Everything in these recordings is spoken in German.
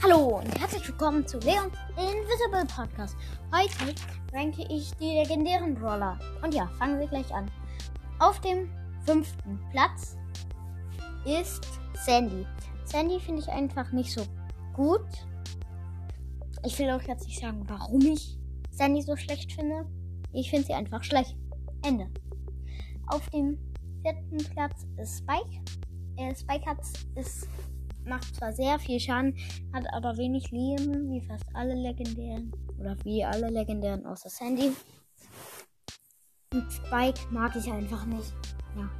Hallo und herzlich willkommen zu Leon Invisible Podcast. Heute ranke ich die legendären Brawler. Und ja, fangen wir gleich an. Auf dem fünften Platz ist Sandy. Sandy finde ich einfach nicht so gut. Ich will auch jetzt nicht sagen, warum ich Sandy so schlecht finde. Ich finde sie einfach schlecht. Ende. Auf dem vierten Platz ist Spike. Äh, Spike hat, ist macht zwar sehr viel Schaden, hat aber wenig Leben, wie fast alle legendären. Oder wie alle legendären außer Sandy. Und Spike mag ich einfach nicht. Ja.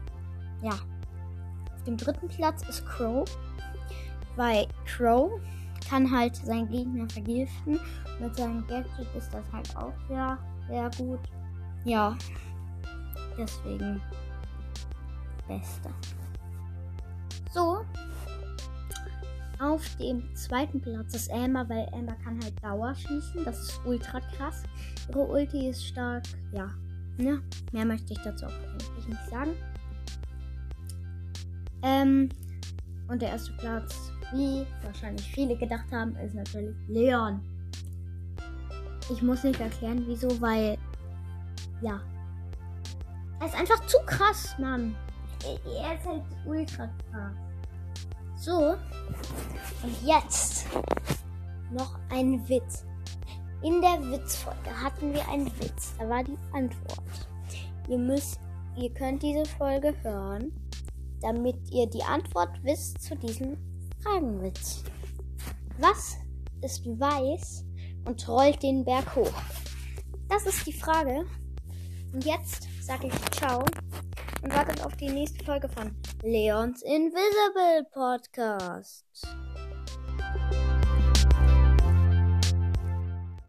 Ja. Auf dem dritten Platz ist Crow. Weil Crow kann halt seinen Gegner vergiften. Mit seinem Gadget ist das halt auch sehr, sehr gut. Ja. Deswegen. Beste. So, auf dem zweiten Platz ist Amber, weil Amber kann halt Dauer schießen. Das ist ultra krass. Ihre Ulti ist stark. Ja, ne? Mehr möchte ich dazu auch eigentlich nicht sagen. Ähm, und der erste Platz, wie wahrscheinlich viele gedacht haben, ist natürlich Leon. Ich muss nicht erklären, wieso, weil, ja. Er ist einfach zu krass, Mann. Er ist halt ultra krass. So, und jetzt noch ein Witz. In der Witzfolge hatten wir einen Witz. Da war die Antwort. Ihr müsst, ihr könnt diese Folge hören, damit ihr die Antwort wisst zu diesem Fragenwitz. Was ist weiß und rollt den Berg hoch? Das ist die Frage. Und jetzt sage ich ciao und wartet auf die nächste Folge von Leons Invisible Podcast.